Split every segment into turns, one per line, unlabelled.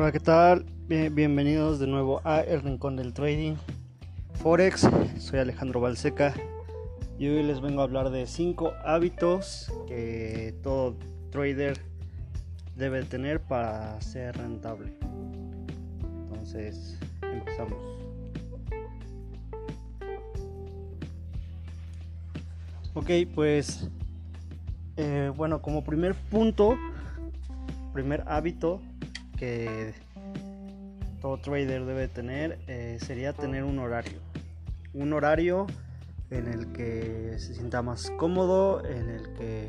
Hola, ¿qué tal? bienvenidos de nuevo a El Rincón del Trading Forex. Soy Alejandro Balseca y hoy les vengo a hablar de 5 hábitos que todo trader debe tener para ser rentable. Entonces, empezamos. Ok, pues eh, bueno, como primer punto, primer hábito que todo trader debe tener eh, sería tener un horario. Un horario en el que se sienta más cómodo, en el que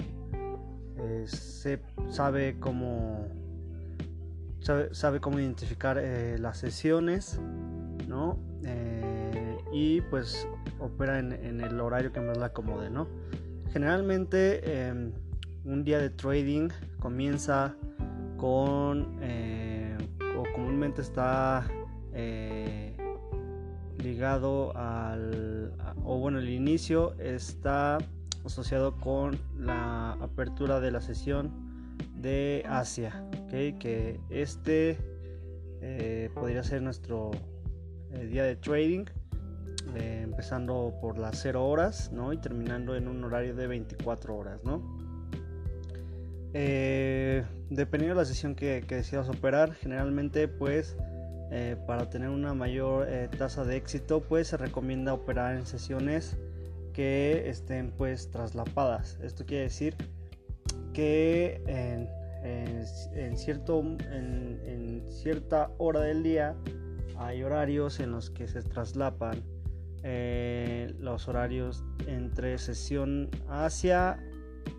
eh, se sabe cómo sabe, cómo identificar eh, las sesiones, ¿no? y pues opera en, el horario que más la acomode, ¿no? Generalmente em, un día de trading comienza con comúnmente está eh, ligado al o bueno el inicio está asociado con la apertura de la sesión de Asia que este eh, podría ser nuestro día de trading empezando por las 0 horas ¿no? y terminando en un horario de 24 horas ¿no? Eh, dependiendo de la sesión que, decidas operar, generalmente pues eh, para tener una mayor eh, tasa de éxito pues se recomienda operar en sesiones que estén pues traslapadas. Esto quiere decir que en, cierto, en, cierta hora del día hay horarios en los que se traslapan los horarios entre sesión Asia,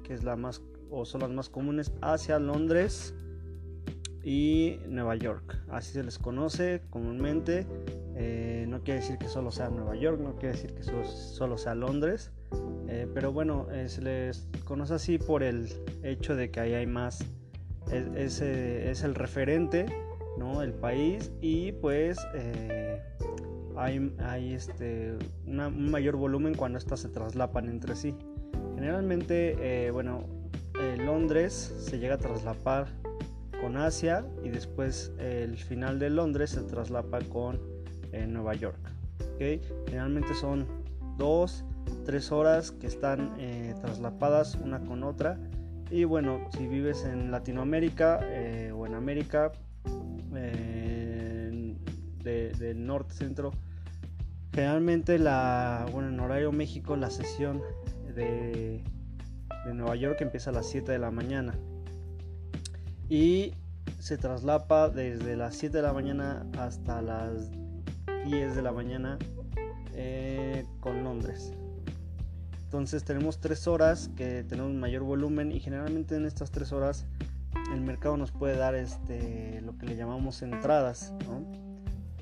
que es la más o son las más comunes hacia Londres y Nueva York. Así se les conoce comúnmente. Eh, no quiere decir que solo sea Nueva York, no quiere decir que solo, sea Londres. Eh, pero bueno, eh, se les conoce así por el hecho de que ahí hay más. Es, es, el referente, ¿no? El país y pues hay, hay este, un mayor volumen cuando estas se traslapan entre sí. Generalmente, bueno, Londres se llega a traslapar con Asia y después el final de Londres se traslapa con eh, Nueva York. Generalmente son dos, tres horas que están eh, traslapadas una con otra. Y bueno, si vives en Latinoamérica eh, o en América del norte, centro, generalmente la, bueno, en horario México la sesión de de Nueva York empieza a las 7 de la mañana y se traslapa desde las 7 de la mañana hasta las 10 de la mañana eh, con Londres. Entonces tenemos 3 horas que tenemos mayor volumen y generalmente en estas 3 horas el mercado nos puede dar este, lo que le llamamos entradas.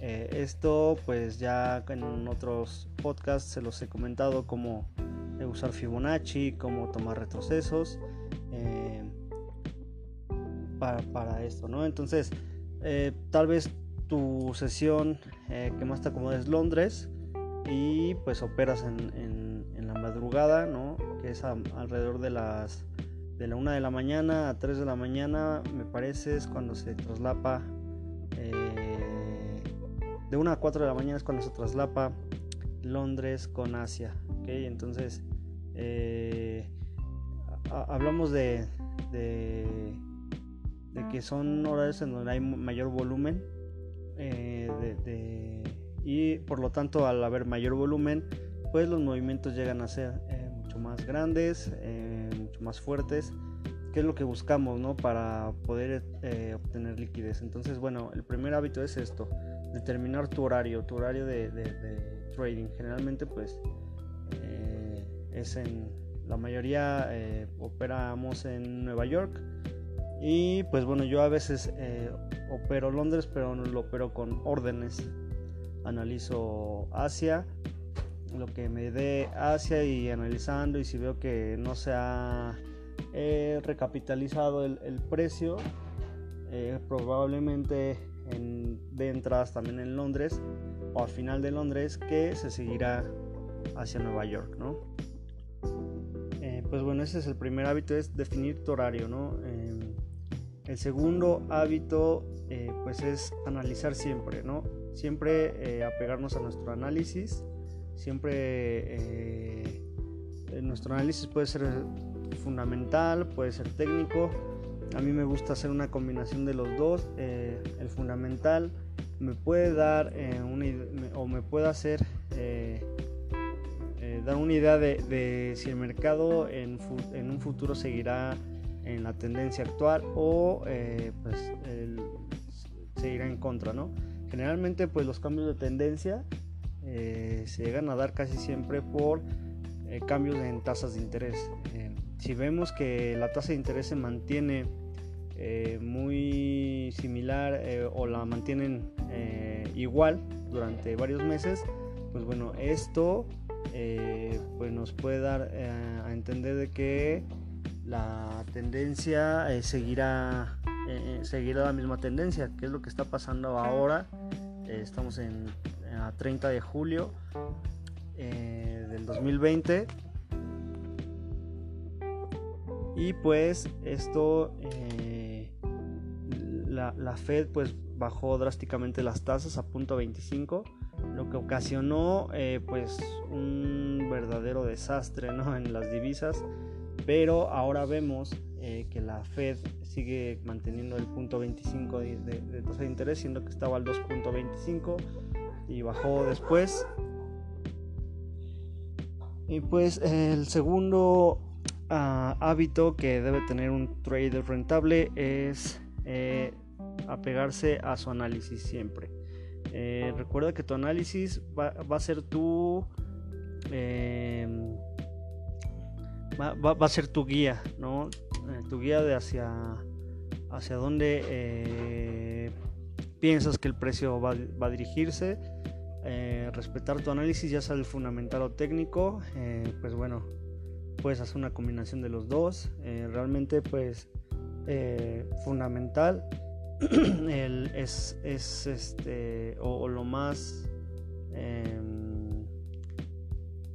Eh, esto pues ya en otros podcasts se los he comentado como usar Fibonacci, cómo tomar retrocesos eh, para, esto, ¿no? Entonces, eh, tal vez tu sesión eh, que más te acomoda es Londres y pues operas en, la madrugada, ¿no? Que es alrededor de las de la 1 de la mañana a 3 de la mañana, me parece, es cuando se traslapa. de 1 a 4 de la mañana es cuando se traslapa Londres con Asia. Entonces, eh, hablamos de, de, que son horarios en donde hay mayor volumen eh, y por lo tanto al haber mayor volumen, pues los movimientos llegan a ser eh, mucho más grandes, mucho más fuertes que es lo que buscamos ¿no? para poder obtener liquidez. Entonces, bueno, el primer hábito es esto, determinar tu horario, tu horario de, de trading. Generalmente, pues, es en la mayoría eh, operamos en Nueva York y pues bueno yo a veces eh, opero Londres pero no lo opero con órdenes analizo Asia lo que me dé Asia y analizando y si veo que no se ha eh, recapitalizado el, precio probablemente en, de entradas también en Londres o al final de Londres que se seguirá hacia Nueva York ¿no? Pues bueno, ese es el primer hábito, es definir tu horario, ¿no? Em, El segundo hábito eh, pues es analizar siempre, ¿no? Siempre eh, apegarnos a nuestro análisis, siempre eh, nuestro análisis puede ser fundamental, puede ser técnico. A mí me gusta hacer una combinación de los dos. el fundamental me puede dar una, o me puede hacer dar una idea de, si el mercado en, en un futuro seguirá en la tendencia actual o eh, pues seguirá en contra, ¿no? Generalmente pues los cambios de tendencia eh, se llegan a dar casi siempre por eh, cambios en tasas de interés. si vemos que la tasa de interés se mantiene muy similar o la mantienen igual durante varios meses, pues bueno, esto pues nos puede dar a entender de que la tendencia eh, seguirá, eh, eh, seguirá la misma tendencia, que es lo que está pasando ahora. estamos en, a 30 de julio del 2020. Y pues esto, la, la, Fed pues bajó drásticamente las tasas a punto 25, lo que ocasionó pues un verdadero desastre ¿no? en las divisas pero ahora vemos eh, que la Fed sigue manteniendo el punto 25 de, tasa de interés, siendo que estaba al 2.25 y bajó después. Y pues el segundo ah, hábito que debe tener un trader rentable es eh, apegarse a su análisis siempre. Eh, recuerda que tu análisis va, va a ser tu va, a ser tu guía, ¿no? Eh, tu guía de hacia, hacia dónde eh, piensas que el precio va, a dirigirse. Respetar tu análisis, ya sea el fundamental o técnico, pues bueno, puedes hacer una combinación de los dos. realmente, pues, fundamental es, es, este, o, lo más em,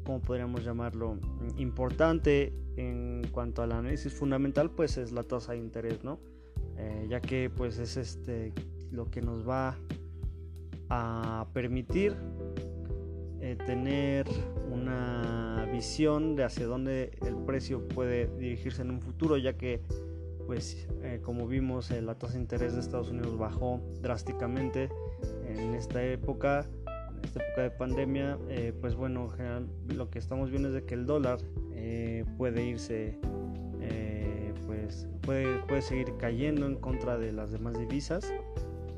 como podríamos llamarlo, importante en cuanto al análisis fundamental, pues es la tasa de interés, ¿no? Eh, ya que pues es este lo que nos va a permitir eh, tener una visión de hacia dónde el precio puede dirigirse en un futuro, ya que pues eh, como vimos la tasa de interés de Estados Unidos bajó drásticamente en esta época esta época de pandemia, eh, pues bueno, lo que estamos viendo es de que el dólar eh, puede irse, eh, pues puede, puede seguir cayendo en contra de las demás divisas.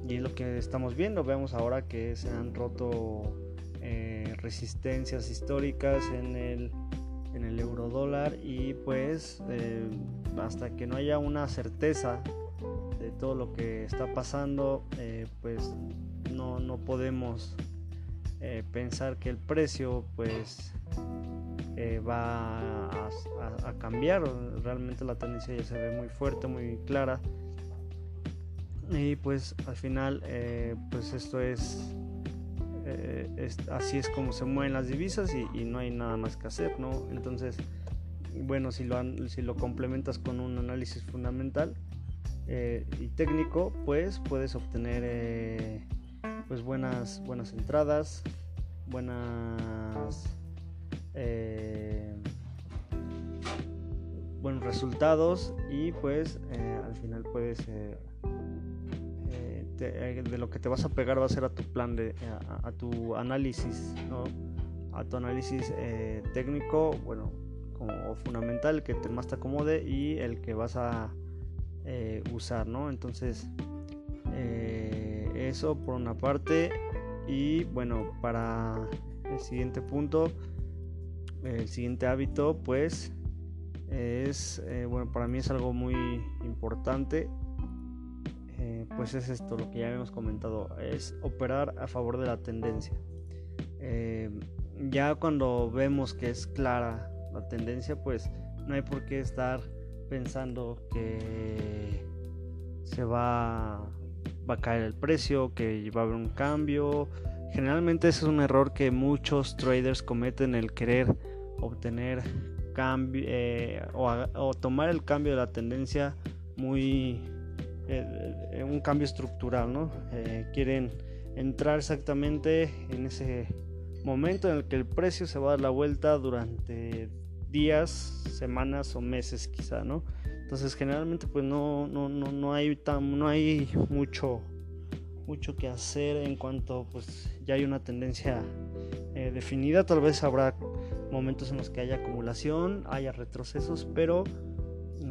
Y es lo que estamos viendo, vemos ahora que se han roto resistencias históricas en el, en el euro dólar y pues hasta que no haya una certeza de todo lo que está pasando, pues no, no podemos eh, pensar que el precio pues eh, va a, cambiar. Realmente la tendencia ya se ve muy fuerte muy clara. Y pues al final eh, pues esto es, así es como se mueven las divisas y, no hay nada más que hacer no entonces bueno si lo, si lo complementas con un análisis fundamental y técnico pues puedes obtener pues buenas, buenas entradas, buenas eh, buenos resultados y pues eh, al final puedes eh, de lo que te vas a pegar va a ser a tu plan de a, tu análisis a tu análisis técnico bueno como fundamental que te más te acomode y el que vas a usar no entonces eso por una parte. Y bueno para el siguiente punto el siguiente hábito pues es eh, bueno para mí es algo muy importante. Eh, pues es esto lo que ya habíamos comentado es operar a favor de la tendencia. Eh, ya cuando vemos que es clara la tendencia pues no hay por qué estar pensando que se va va a caer el precio, que va a haber un cambio. Generalmente ese es un error que muchos traders cometen, el querer obtener cambio eh, o, tomar el cambio de la tendencia muy un cambio estructural, ¿no? quieren entrar exactamente en ese momento en el que el precio se va a dar la vuelta durante días, semanas o meses quizá, ¿no? Entonces generalmente pues no, no, no, no hay tan, no hay mucho mucho que hacer en cuanto pues ya hay una tendencia eh, definida tal vez habrá momentos en los que haya acumulación haya retrocesos pero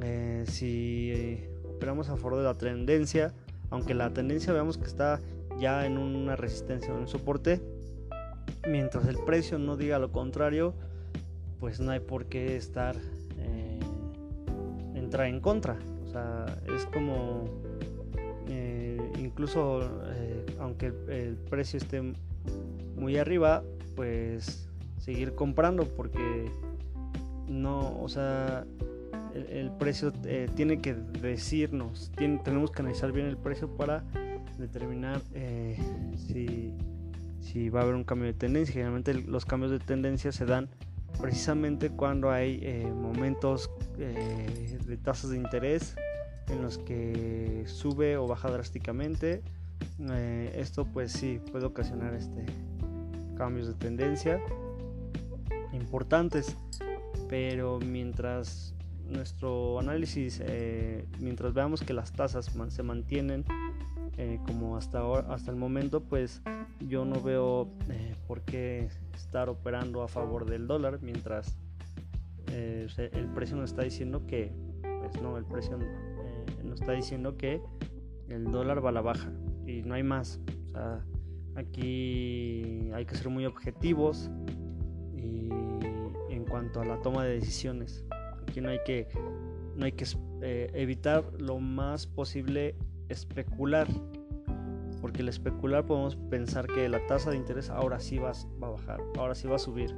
eh, si operamos a favor de la tendencia aunque la tendencia veamos que está ya en una resistencia en un soporte mientras el precio no diga lo contrario pues no hay por qué estar eh, entrar en contra o sea es como eh, incluso eh, aunque el, precio esté muy arriba pues seguir comprando porque no o sea el, precio tiene que decirnos tenemos que analizar bien el precio para determinar si si va a haber un cambio de tendencia. Generalmente los cambios de tendencia se dan precisamente cuando hay eh, momentos eh, de tasas de interés en los que sube o baja drásticamente. Eh, esto pues sí puede ocasionar este, cambios de tendencia importantes, pero mientras nuestro análisis, mientras veamos que las tasas se mantienen como hasta ahora, hasta el momento, pues yo no veo eh, por qué estar operando a favor del dólar mientras eh, el precio nos está diciendo que, pues no, el precio eh, nos está diciendo que el dólar va a la baja y no hay más. Aquí hay que ser muy objetivos y en cuanto a la toma de decisiones. Aquí no hay que, no hay que evitar lo más posible especular porque al especular podemos pensar que la tasa de interés ahora sí va, a bajar, ahora sí va a subir.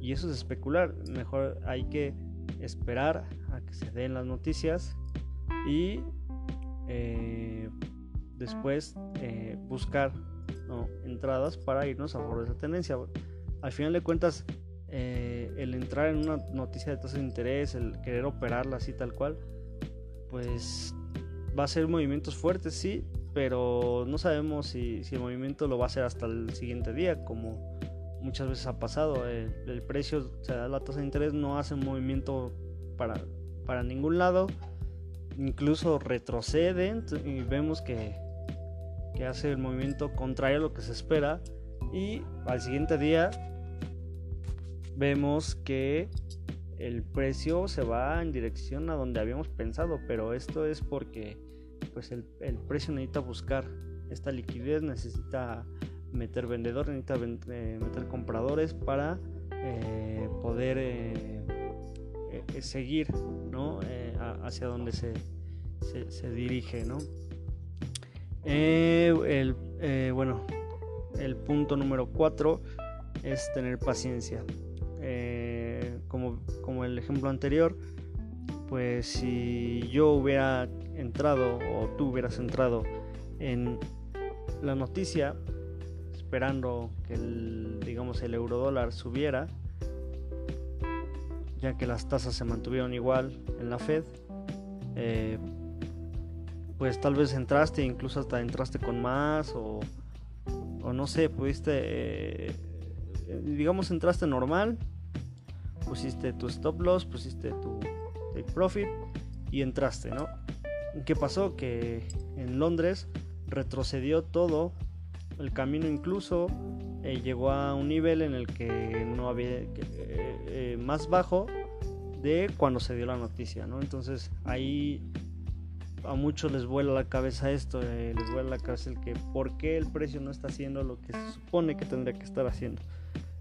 Y eso es especular. Mejor hay que esperar a que se den las noticias y eh, después eh, buscar entradas para irnos a favor de esa tendencia. Al final de cuentas, eh, el entrar en una noticia de tasa de interés, el querer operarla así tal cual, pues va a ser movimientos fuertes, sí, pero no sabemos si, el movimiento lo va a hacer hasta el siguiente día, como muchas veces ha pasado. El, precio, o sea, la tasa de interés no hace un movimiento para, para ningún lado, incluso retrocede y vemos que, que hace el movimiento contrario a lo que se espera y al siguiente día vemos que el precio se va en dirección a donde habíamos pensado, pero esto es porque pues el, precio necesita buscar esta liquidez, necesita meter vendedores, necesita eh, meter compradores para eh, poder eh, seguir ¿no? hacia donde se, se, dirige. ¿no? el, bueno, el punto número 4 es tener paciencia. como, como el ejemplo anterior, pues si yo hubiera entrado o tú hubieras entrado en la noticia esperando que el, digamos el euro dólar subiera ya que las tasas se mantuvieron igual en la Fed eh, pues tal vez entraste incluso hasta entraste con más o, o no sé pudiste eh, digamos entraste normal pusiste tu stop loss pusiste tu take profit y entraste no ¿Qué pasó? Que en Londres retrocedió todo el camino incluso eh, llegó a un nivel en el que no había eh, eh, más bajo de cuando se dio la noticia ¿no? entonces ahí a muchos les vuela la cabeza esto les vuela la cabeza el que por qué el precio no está haciendo lo que se supone que tendría que estar haciendo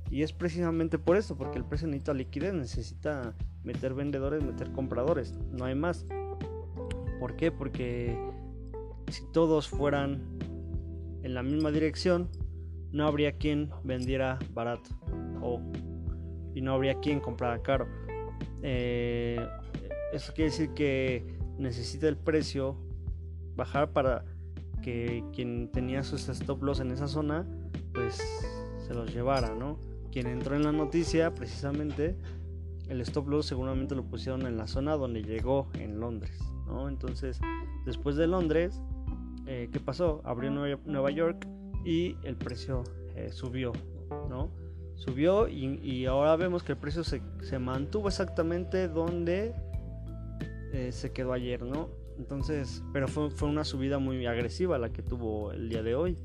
y es precisamente por eso porque el precio necesita liquidez necesita meter vendedores meter compradores no hay más ¿Por qué? Porque si todos fueran en la misma dirección, no habría quien vendiera barato o, y no habría quien comprara caro. Eh, eso quiere decir que necesita el precio bajar para que quien tenía sus stop loss en esa zona, pues se los llevara, ¿no? Quien entró en la noticia precisamente el stop loss seguramente lo pusieron en la zona donde llegó en Londres, Entonces, después de Londres, eh, ¿qué pasó? Abrió Nueva York y el precio eh, subió, ¿no? Subió y, ahora vemos que el precio se, mantuvo exactamente donde eh, se quedó ayer, ¿no? Entonces, pero fue, fue, una subida muy agresiva la que tuvo el día de hoy.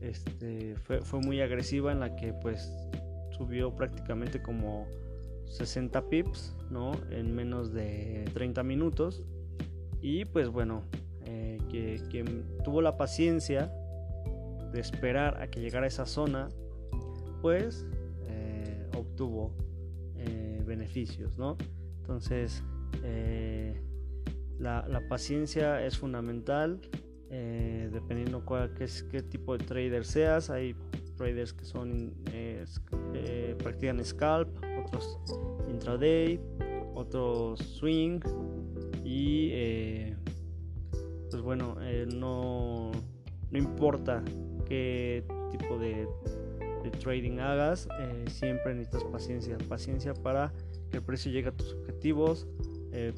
Este, fue, fue muy agresiva en la que pues subió prácticamente como 60 pips, ¿no? En menos de 30 minutos. Y pues bueno, eh, que, tuvo la paciencia de esperar a que llegara a esa zona, pues eh, obtuvo eh, beneficios, ¿no? Entonces, la, la, paciencia es fundamental, dependiendo cuál, qué, qué tipo de trader seas. Hay traders que son eh, practican scalp, otros intraday, otros swing y eh, pues bueno eh, no, no importa qué tipo de, trading hagas siempre necesitas paciencia paciencia para que el precio llegue a tus objetivos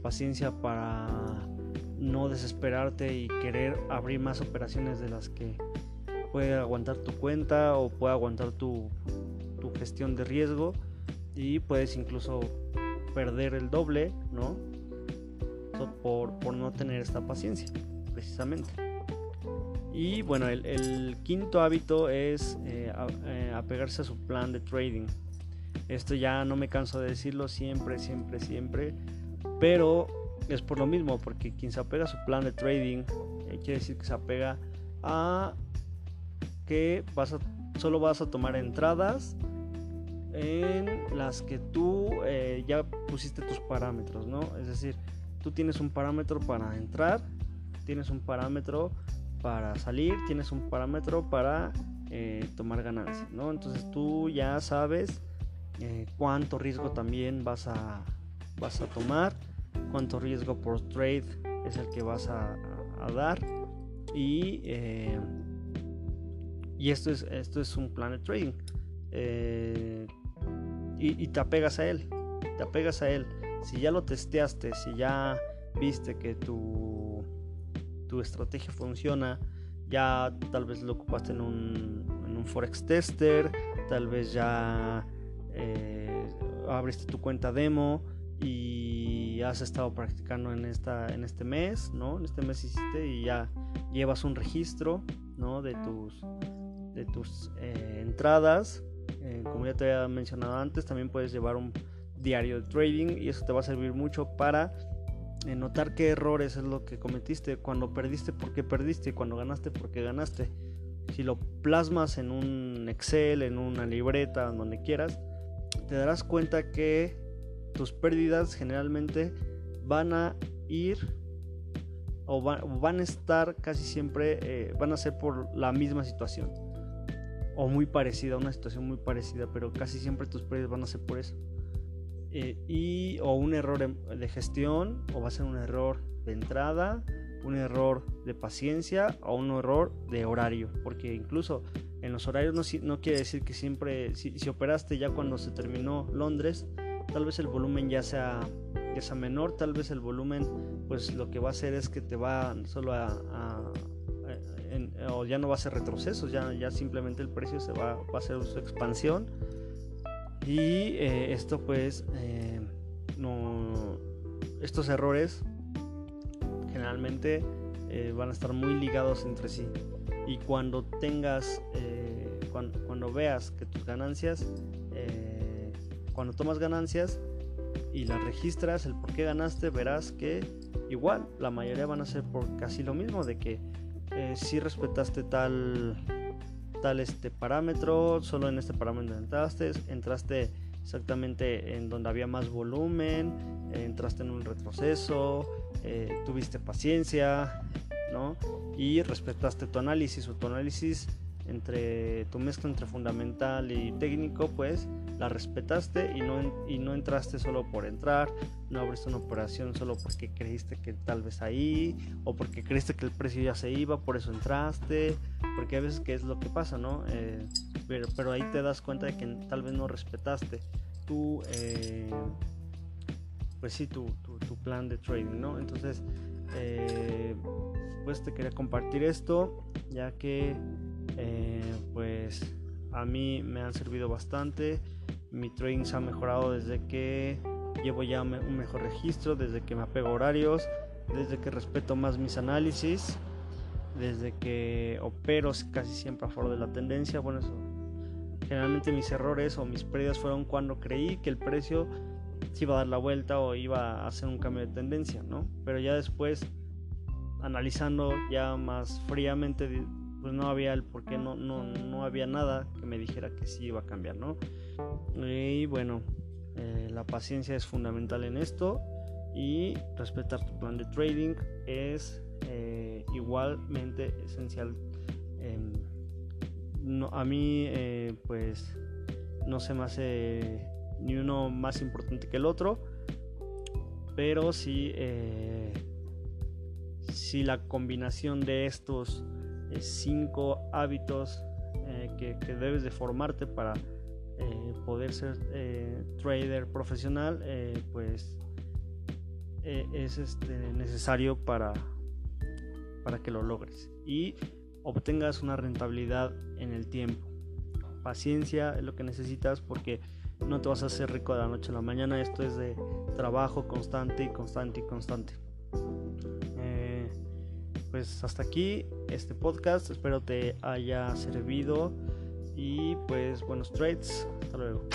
paciencia para no desesperarte y querer abrir más operaciones de las que puede aguantar tu cuenta o puede aguantar tu, tu gestión de riesgo y puedes incluso perder el doble, ¿no? Por, por no tener esta paciencia, precisamente. Y bueno, el, quinto hábito es eh, eh, apegarse a su plan de trading. Esto ya no me canso de decirlo siempre, siempre, siempre. Pero es por lo mismo, porque quien se apega a su plan de trading, eh, quiere decir que se apega a que vas a, solo vas a tomar entradas en las que tú ya pusiste tus parámetros, ¿no? Es decir, tienes un parámetro para entrar, tienes un parámetro para salir, tienes un parámetro para eh, tomar ganancias, ¿no? Entonces tú ya sabes eh, cuánto riesgo también vas a, vas a tomar, cuánto riesgo por trade es el que vas a, dar y y esto es, esto es un plan de trading. Eh, y, te apegas a él. Te apegas a él. Si ya lo testeaste, si ya viste que tu, tu estrategia funciona, ya tal vez lo ocupaste en un, en un Forex Tester, tal vez ya eh, abriste tu cuenta demo y has estado practicando en, esta, en este mes, ¿no? En este mes hiciste y ya llevas un registro, ¿no? De tus de tus eh, entradas. Eh, como ya te había mencionado antes, también puedes llevar un diario de trading y eso te va a servir mucho para eh, notar qué errores es lo que cometiste, cuando perdiste, por qué perdiste, y cuando ganaste, por qué ganaste. Si lo plasmas en un Excel, en una libreta, donde quieras, te darás cuenta que tus pérdidas generalmente van a ir o, van a estar casi siempre, van a ser por la misma situación o muy parecida, una situación muy parecida, pero casi siempre tus pérdidas van a ser por eso. Eh, y o un error de gestión, o va a ser un error de entrada, un error de paciencia o un error de horario, porque incluso en los horarios no, no quiere decir que siempre, si, operaste ya cuando se terminó Londres, tal vez el volumen ya sea, ya sea menor, tal vez el volumen pues lo que va a hacer es que te va solo a o ya no va a ser retroceso, ya, ya simplemente el precio se va, va a hacer su expansión. Y eh, esto pues, eh, estos errores generalmente eh, van a estar muy ligados entre sí. Y cuando tengas, cuando, cuando, veas que tus ganancias, cuando tomas ganancias y las registras, el por qué ganaste, verás que igual la mayoría van a ser por casi lo mismo, de que si respetaste tal, tal este parámetro, solo en este parámetro entraste, entraste exactamente en donde había más volumen, entraste en un retroceso, eh, tuviste paciencia, ¿no? Y respetaste tu análisis o tu análisis entre tu mezcla entre fundamental y técnico, pues la respetaste y no, y no entraste solo por entrar, no abriste una operación solo porque creíste que tal vez ahí, o porque creíste que el precio ya se iba, por eso entraste, porque a veces que es lo que pasa, ¿no? Eh, pero, ahí te das cuenta de que tal vez no respetaste tu, eh, pues sí, tu, tu, plan de trading, ¿no? Entonces, eh, pues te quería compartir esto, ya que pues a mí me han servido bastante. Mi trading se ha mejorado desde que llevo ya un mejor registro, desde que me apego a horarios, desde que respeto más mis análisis, desde que opero casi siempre a favor de la tendencia. Bueno, eso, generalmente mis errores o mis pérdidas fueron cuando creí que el precio se iba a dar la vuelta o iba a hacer un cambio de tendencia, ¿no? Pero ya después, analizando ya más fríamente, pues no había el por qué, no, no, no había nada que me dijera que sí iba a cambiar, ¿no? Y bueno, eh, la paciencia es fundamental en esto y respetar tu plan de trading es eh, igualmente esencial. no, a mí, eh, pues, no se me hace ni uno más importante que el otro, pero sí, eh, si la combinación de estos eh, cinco hábitos eh, que, debes de formarte para poder ser trader profesional, pues es este, necesario para, para que lo logres y obtengas una rentabilidad en el tiempo. Paciencia es lo que necesitas porque no te vas a hacer rico de la noche a la mañana. Esto es de trabajo constante y constante y constante. Eh, pues hasta aquí este podcast. Espero te haya servido. Y pues buenos trades. Hasta luego.